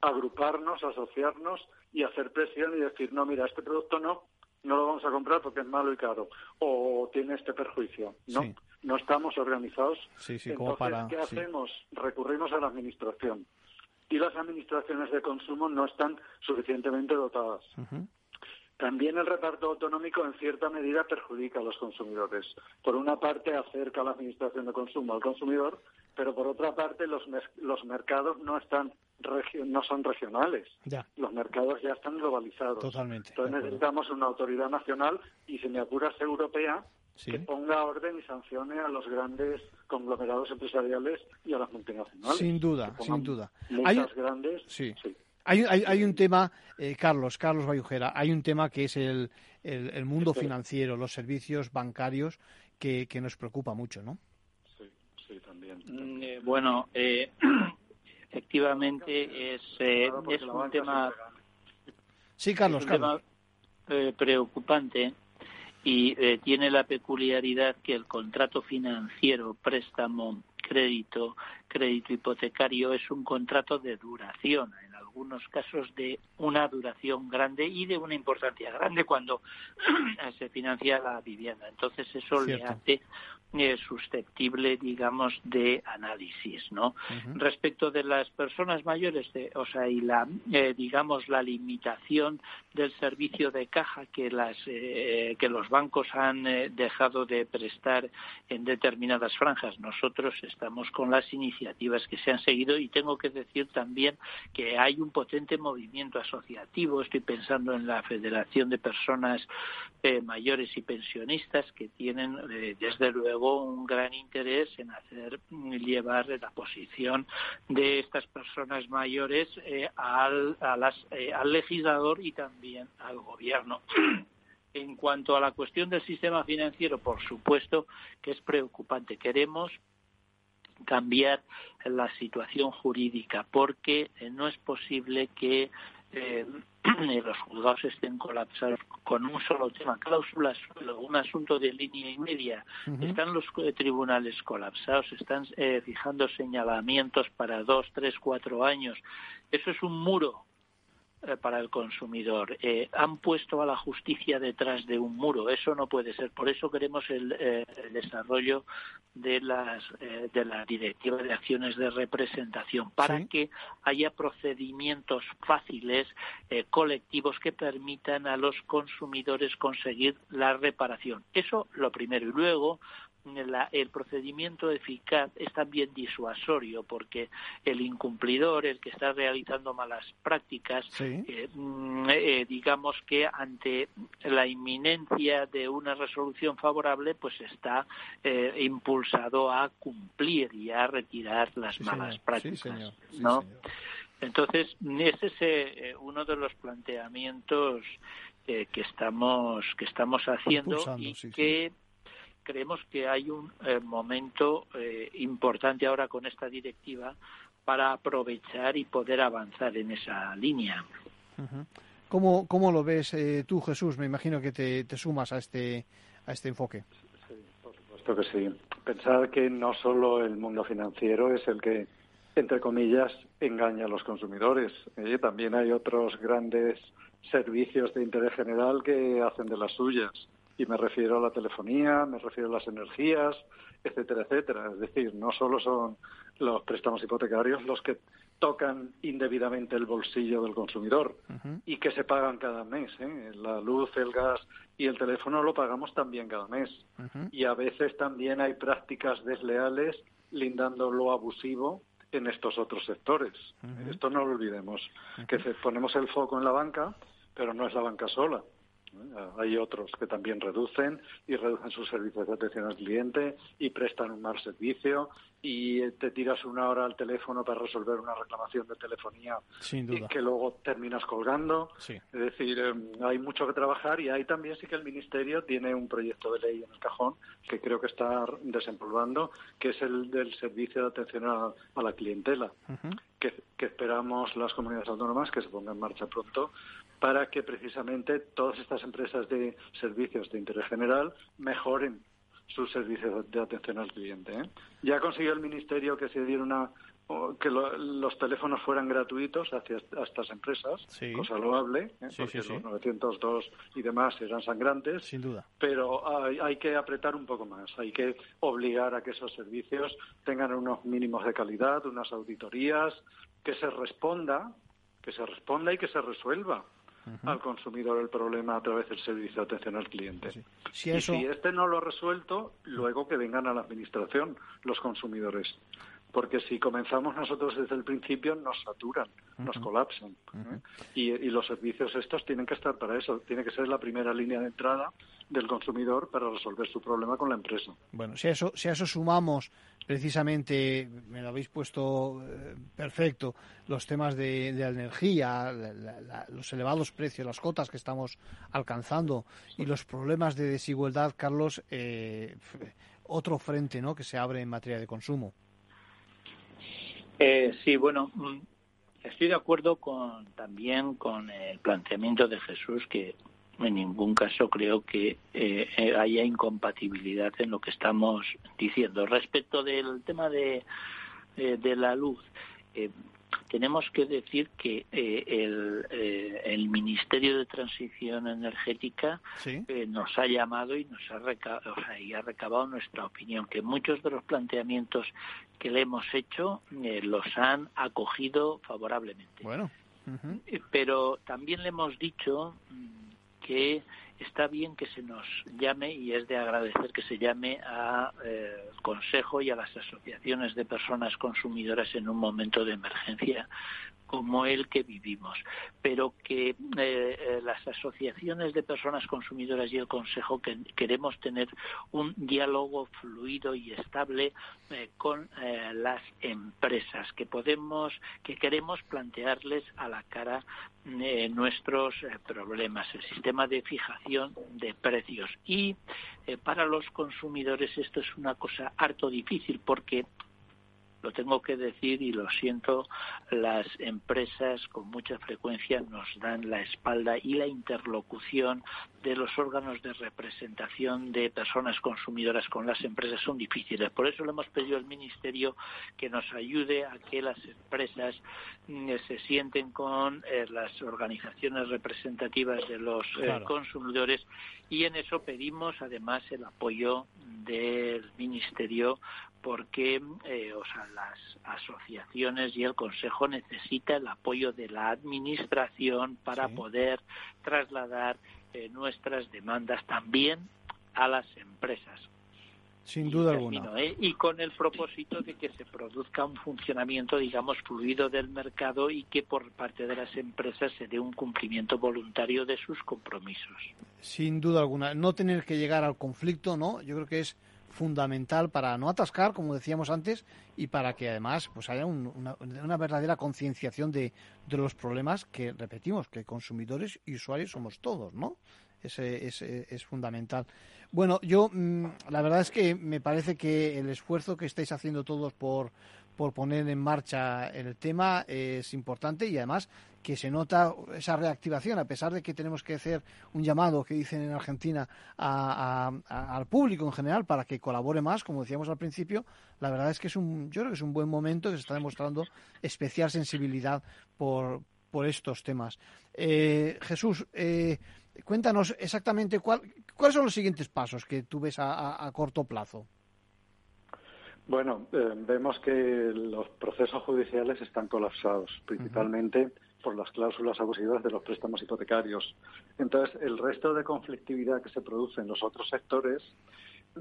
agruparnos, asociarnos y hacer presión y decir, no, mira, este producto no, no lo vamos a comprar porque es malo y caro o tiene este perjuicio. No, no estamos organizados. Sí, sí, como para, ¿qué hacemos? Recurrimos a la administración y las administraciones de consumo no están suficientemente dotadas. También el reparto autonómico en cierta medida perjudica a los consumidores. Por una parte acerca a la administración de consumo al consumidor, pero por otra parte los, los mercados no están no son regionales. Los mercados ya están globalizados. Totalmente. Entonces necesitamos una autoridad nacional y, si me apuras, europea, que ponga orden y sancione a los grandes conglomerados empresariales y a las multinacionales. Sin duda, sin duda. Muchas grandes. Sí. Hay, hay, un tema, eh, Carlos, Carlos Bayujera, hay un tema que es el, el, mundo financiero, los servicios bancarios, que, que, nos preocupa mucho, ¿no? Sí, sí, también. Mm, eh, bueno, eh, efectivamente es, es un tema. Sí, Carlos, Carlos. preocupante y tiene la peculiaridad que el contrato financiero, préstamo, crédito, crédito hipotecario es un contrato de duración algunos casos de una duración grande y de una importancia grande cuando se financia la vivienda. Entonces eso le hace eh, susceptible, digamos, de análisis, ¿no? Respecto de las personas mayores, o sea, y la, eh, digamos, la limitación del servicio de caja que las eh, que los bancos han dejado de prestar en determinadas franjas. Nosotros estamos con las iniciativas que se han seguido y tengo que decir también que hay un potente movimiento asociativo. Estoy pensando en la Federación de Personas Mayores y Pensionistas que tienen, desde luego, un gran interés en hacer llevar la posición de estas personas mayores eh, al, eh, al legislador y también al gobierno. En cuanto a la cuestión del sistema financiero, por supuesto que es preocupante. Queremos cambiar la situación jurídica porque eh, no es posible que eh, los juzgados estén colapsados con un solo tema, cláusulas un asunto de línea y media. Están los eh, tribunales colapsados, están eh, fijando señalamientos para dos, tres, cuatro años. Eso es un muro para el consumidor. Eh, han puesto a la justicia detrás de un muro. Eso no puede ser. Por eso queremos el, eh, desarrollo de, las, de la directiva de acciones de representación para que haya procedimientos fáciles, colectivos, que permitan a los consumidores conseguir la reparación. Eso lo primero. Y luego el procedimiento eficaz es también disuasorio porque el incumplidor, el que está realizando malas prácticas, eh, mm, eh, digamos que ante la inminencia de una resolución favorable, pues está eh, impulsado a cumplir y a retirar las malas prácticas, ¿no? Entonces, ese es uno de los planteamientos que estamos que estamos haciendo y que creemos que hay un eh, momento eh, importante ahora con esta directiva para aprovechar y poder avanzar en esa línea. ¿Cómo, ¿Cómo, lo ves eh, tú, Jesús? Me imagino que te, te, sumas a este, a este enfoque. Sí, por supuesto que sí. Pensar que no solo el mundo financiero es el que, entre comillas, engaña a los consumidores. también hay otros grandes servicios de interés general que hacen de las suyas y me refiero a la telefonía, me refiero a las energías, etcétera, etcétera. Es decir, no solo son los préstamos hipotecarios los que tocan indebidamente el bolsillo del consumidor y que se pagan cada mes. ¿eh? La luz, el gas y el teléfono lo pagamos también cada mes. Y a veces también hay prácticas desleales lindando lo abusivo en estos otros sectores. Esto no lo olvidemos, que ponemos el foco en la banca, pero no es la banca sola. Hay otros que también reducen y reducen sus servicios de atención al cliente y prestan un mal servicio y te tiras una hora al teléfono para resolver una reclamación de telefonía y que luego terminas colgando. Es decir, em, hay mucho que trabajar y ahí también sí que el Ministerio tiene un proyecto de ley en el cajón que creo que está desempolvando, que es el del servicio de atención a, la clientela, que, que esperamos las comunidades autónomas que se ponga en marcha pronto para que precisamente todas estas empresas de servicios de interés general mejoren sus servicios de atención al cliente. ¿eh? Ya consiguió el Ministerio que se diera una que los teléfonos fueran gratuitos hacia a estas empresas, cosa loable, ¿eh? porque los 902 y demás eran sangrantes. Sin duda. Pero hay, hay, que apretar un poco más, hay que obligar a que esos servicios tengan unos mínimos de calidad, unas auditorías, que se responda, que se responda y que se resuelva al consumidor el problema a través del servicio de atención al cliente. Si Y si este no lo ha resuelto, luego que vengan a la Administración los consumidores. Porque si comenzamos nosotros desde el principio, nos saturan, nos colapsan. y, y, los servicios estos tienen que estar para eso. Tiene que ser la primera línea de entrada del consumidor para resolver su problema con la empresa. Bueno, si a eso, si a eso sumamos precisamente, me lo habéis puesto eh, perfecto, los temas de, de energía, los elevados precios, las cotas que estamos alcanzando y los problemas de desigualdad, Carlos, eh, otro frente ¿no? que se abre en materia de consumo. Eh, sí, bueno, mm, estoy de acuerdo con, también con el planteamiento de Jesús que en ningún caso creo que eh, eh, haya incompatibilidad en lo que estamos diciendo. Respecto del tema de, eh, de la luz, tenemos que decir que eh, el, eh, el, Ministerio de Transición Energética eh, nos ha llamado y nos ha, recabado, o sea, y ha recabado nuestra opinión, que muchos de los planteamientos que le hemos hecho los han acogido favorablemente. Bueno. Pero también le hemos dicho mm, que está bien que se nos llame y es de agradecer que se llame al eh, Consejo y a las asociaciones de personas consumidoras en un momento de emergencia como el que vivimos, pero que eh, eh, las asociaciones de personas consumidoras y el Consejo que queremos tener un diálogo fluido y estable eh, con las empresas, que podemos, que queremos plantearles a la cara nuestros problemas, el sistema de fijación de precios. Y para los consumidores esto es una cosa harto difícil porque lo tengo que decir y lo siento, las empresas con mucha frecuencia nos dan la espalda y la interlocución de los órganos de representación de personas consumidoras con las empresas son difíciles. Por eso le hemos pedido al Ministerio que nos ayude a que las empresas mm, se sienten con eh, las organizaciones representativas de los eh, consumidores y en eso pedimos además el apoyo del Ministerio porque eh, o sea, las asociaciones y el Consejo necesitan el apoyo de la Administración para poder trasladar eh, nuestras demandas también a las empresas. Sin duda alguna. ¿eh? Y con el propósito de que se produzca un funcionamiento, digamos, fluido del mercado y que por parte de las empresas se dé un cumplimiento voluntario de sus compromisos. Sin duda alguna. No tener que llegar al conflicto, ¿no? Yo creo que es fundamental para no atascar, como decíamos antes, y para que además pues haya una, una, verdadera concienciación de, de, los problemas que, repetimos, que consumidores y usuarios somos todos, ¿no? Ese es, es, fundamental. Bueno, yo mm, la verdad es que me parece que el esfuerzo que estáis haciendo todos por, por poner en marcha el tema es importante y además que se nota esa reactivación, a pesar de que tenemos que hacer un llamado, que dicen en Argentina, al público en general para que colabore más, como decíamos al principio, la verdad es que es un, yo creo que es un buen momento que se está demostrando especial sensibilidad por, por estos temas. Eh, Jesús, eh, cuéntanos exactamente cuál, cuáles son los siguientes pasos que tú ves a, corto plazo. Bueno, eh, vemos que los procesos judiciales están colapsados, principalmente por las cláusulas abusivas de los préstamos hipotecarios. Entonces, el resto de conflictividad que se produce en los otros sectores,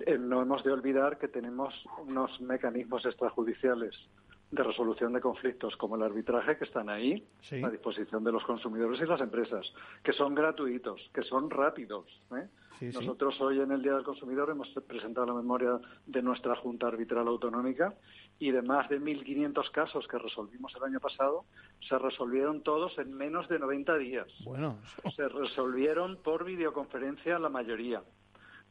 eh, no hemos de olvidar que tenemos unos mecanismos extrajudiciales de resolución de conflictos como el arbitraje que están ahí a disposición de los consumidores y las empresas, que son gratuitos, que son rápidos. ¿eh? Nosotros hoy en el Día del Consumidor hemos presentado la memoria de nuestra Junta Arbitral Autonómica y de más de 1.500 casos que resolvimos el año pasado, se resolvieron todos en menos de 90 días. Bueno. Se resolvieron por videoconferencia la mayoría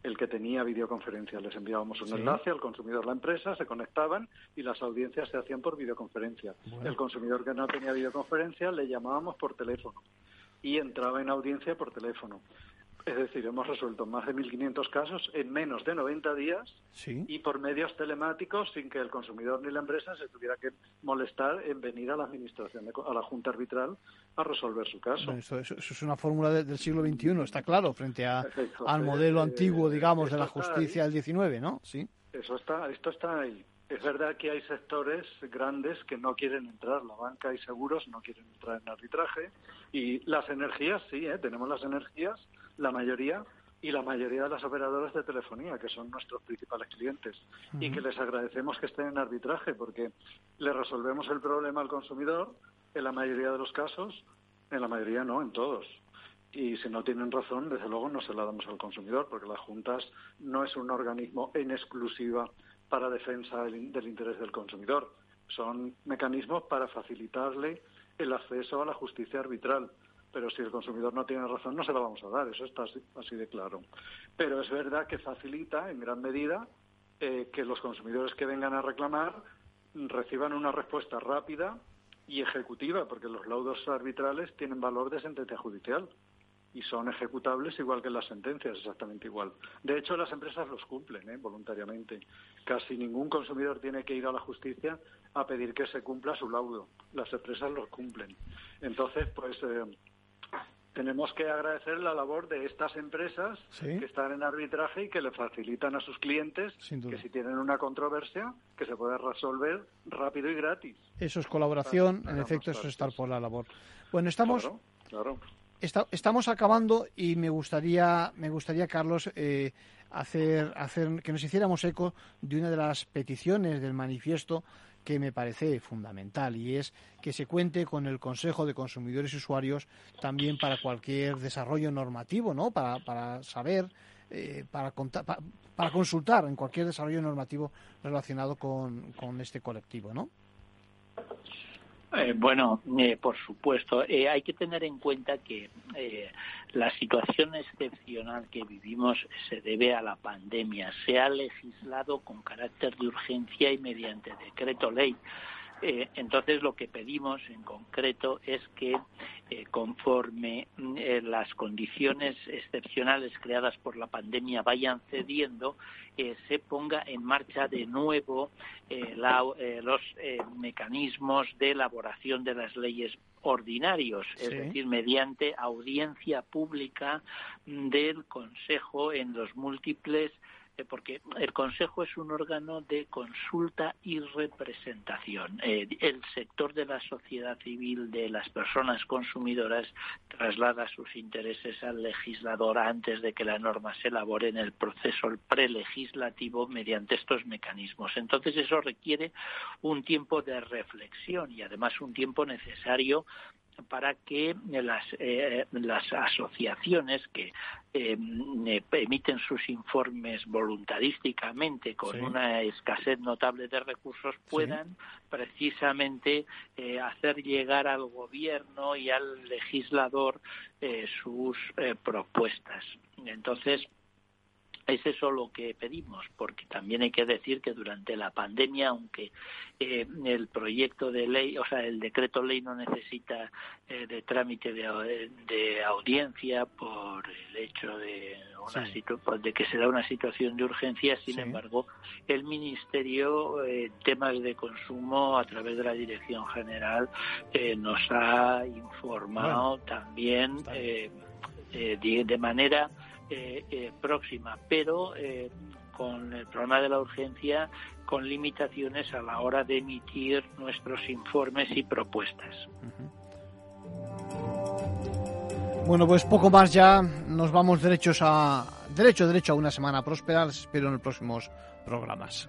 el que tenía videoconferencia. Les enviábamos un enlace al consumidor, la empresa, se conectaban y las audiencias se hacían por videoconferencia. El consumidor que no tenía videoconferencia le llamábamos por teléfono y entraba en audiencia por teléfono. Es decir, hemos resuelto más de 1.500 casos en menos de 90 días y por medios telemáticos sin que el consumidor ni la empresa se tuviera que molestar en venir a la administración, a la Junta Arbitral a resolver su caso. eso, es una fórmula del siglo XXI, está claro, frente a, al modelo antiguo, digamos, de la justicia del XIX, ¿no? Sí. Eso está, esto está ahí. Es verdad que hay sectores grandes que no quieren entrar, la banca y seguros no quieren entrar en arbitraje y las energías sí, ¿eh? tenemos las energías la mayoría y la mayoría de las operadoras de telefonía, que son nuestros principales clientes, y que les agradecemos que estén en arbitraje porque le resolvemos el problema al consumidor en la mayoría de los casos, en la mayoría no, en todos. Y si no tienen razón, desde luego no se la damos al consumidor, porque las juntas no es un organismo en exclusiva para defensa del interés del consumidor. Son mecanismos para facilitarle el acceso a la justicia arbitral pero si el consumidor no tiene razón no se la vamos a dar, eso está así, de claro. Pero es verdad que facilita en gran medida eh, que los consumidores que vengan a reclamar reciban una respuesta rápida y ejecutiva, porque los laudos arbitrales tienen valor de sentencia judicial. y son ejecutables igual que las sentencias, exactamente igual. De hecho, las empresas los cumplen ¿eh? voluntariamente. Casi ningún consumidor tiene que ir a la justicia a pedir que se cumpla su laudo. Las empresas los cumplen. Entonces, pues eh, tenemos que agradecer la labor de estas empresas que están en arbitraje y que le facilitan a sus clientes que si tienen una controversia, que se pueda resolver rápido y gratis. Eso es colaboración, en efecto, eso es estar por la labor. Bueno, estamos... Claro, estamos acabando y me gustaría, me gustaría Carlos, eh, hacer, hacer que nos hiciéramos eco de una de las peticiones del manifiesto que me parece fundamental y es que se cuente con el Consejo de Consumidores y Usuarios también para cualquier desarrollo normativo, ¿no? Para, para saber, eh, para, para, consultar en cualquier desarrollo normativo relacionado con, con este colectivo, ¿no? Eh, bueno, eh, por supuesto. Eh, hay que tener en cuenta que la situación excepcional que vivimos se debe a la pandemia. Se ha legislado con carácter de urgencia y mediante decreto ley. Eh, entonces, lo que pedimos en concreto es que, eh, conforme eh, las condiciones excepcionales creadas por la pandemia vayan cediendo, se ponga en marcha de nuevo los mecanismos de elaboración de las leyes ordinarios, es decir, mediante audiencia pública del Consejo en los múltiples eh, porque el Consejo es un órgano de consulta y representación. Eh, el sector de la sociedad civil, de las personas consumidoras, traslada sus intereses al legislador antes de que la norma se elabore en el proceso prelegislativo mediante estos mecanismos. Entonces, eso requiere un tiempo de reflexión y además un tiempo necesario para que las, eh, las asociaciones que eh, emiten sus informes voluntarísticamente con una escasez notable de recursos puedan precisamente eh, hacer llegar al gobierno y al legislador sus propuestas. Entonces, es eso lo que pedimos, porque también hay que decir que durante la pandemia, aunque eh, el proyecto de ley, o sea, el decreto ley no necesita eh, de trámite de, audiencia por el hecho de, una pues, de que se da una situación de urgencia, sin embargo, el Ministerio, eh, temas de consumo, a través de la Dirección General, nos ha informado también de manera eh, eh, próxima, pero eh, con el problema de la urgencia, con limitaciones a la hora de emitir nuestros informes y propuestas. Bueno, pues poco más ya, nos vamos derechos a derecho, derecho a una semana próspera, les espero en los próximos programas.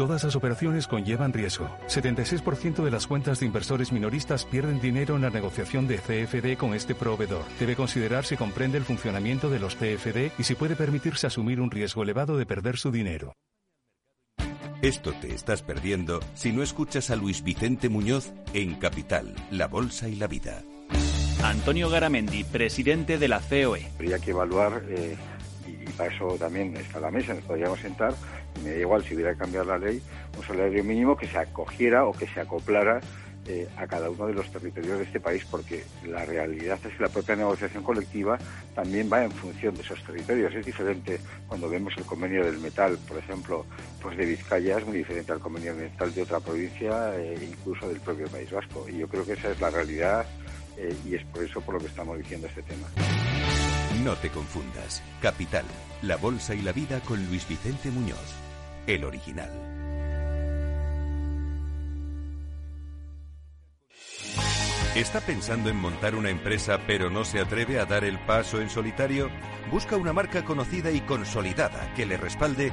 Todas las operaciones conllevan riesgo. 76% de las cuentas de inversores minoristas pierden dinero en la negociación de CFD con este proveedor. Debe considerar si comprende el funcionamiento de los CFD y si puede permitirse asumir un riesgo elevado de perder su dinero. Esto te estás perdiendo si no escuchas a Luis Vicente Muñoz en Capital, La Bolsa y la Vida. Antonio Garamendi, presidente de la COE. Habría que evaluar, eh, y para eso también está la mesa, nos podríamos sentar, me da igual si hubiera que cambiar la ley, un salario mínimo que se acogiera o que se acoplara eh, a cada uno de los territorios de este país, porque la realidad es que la propia negociación colectiva también va en función de esos territorios. Es diferente cuando vemos el convenio del metal, por ejemplo, pues de Vizcaya, es muy diferente al convenio del metal de otra provincia, e incluso del propio País Vasco. Y yo creo que esa es la realidad eh, y es por eso por lo que estamos diciendo este tema. No te confundas. Capital, la bolsa y la vida con Luis Vicente Muñoz, el original. ¿Está pensando en montar una empresa pero no se atreve a dar el paso en solitario? Busca una marca conocida y consolidada que le respalde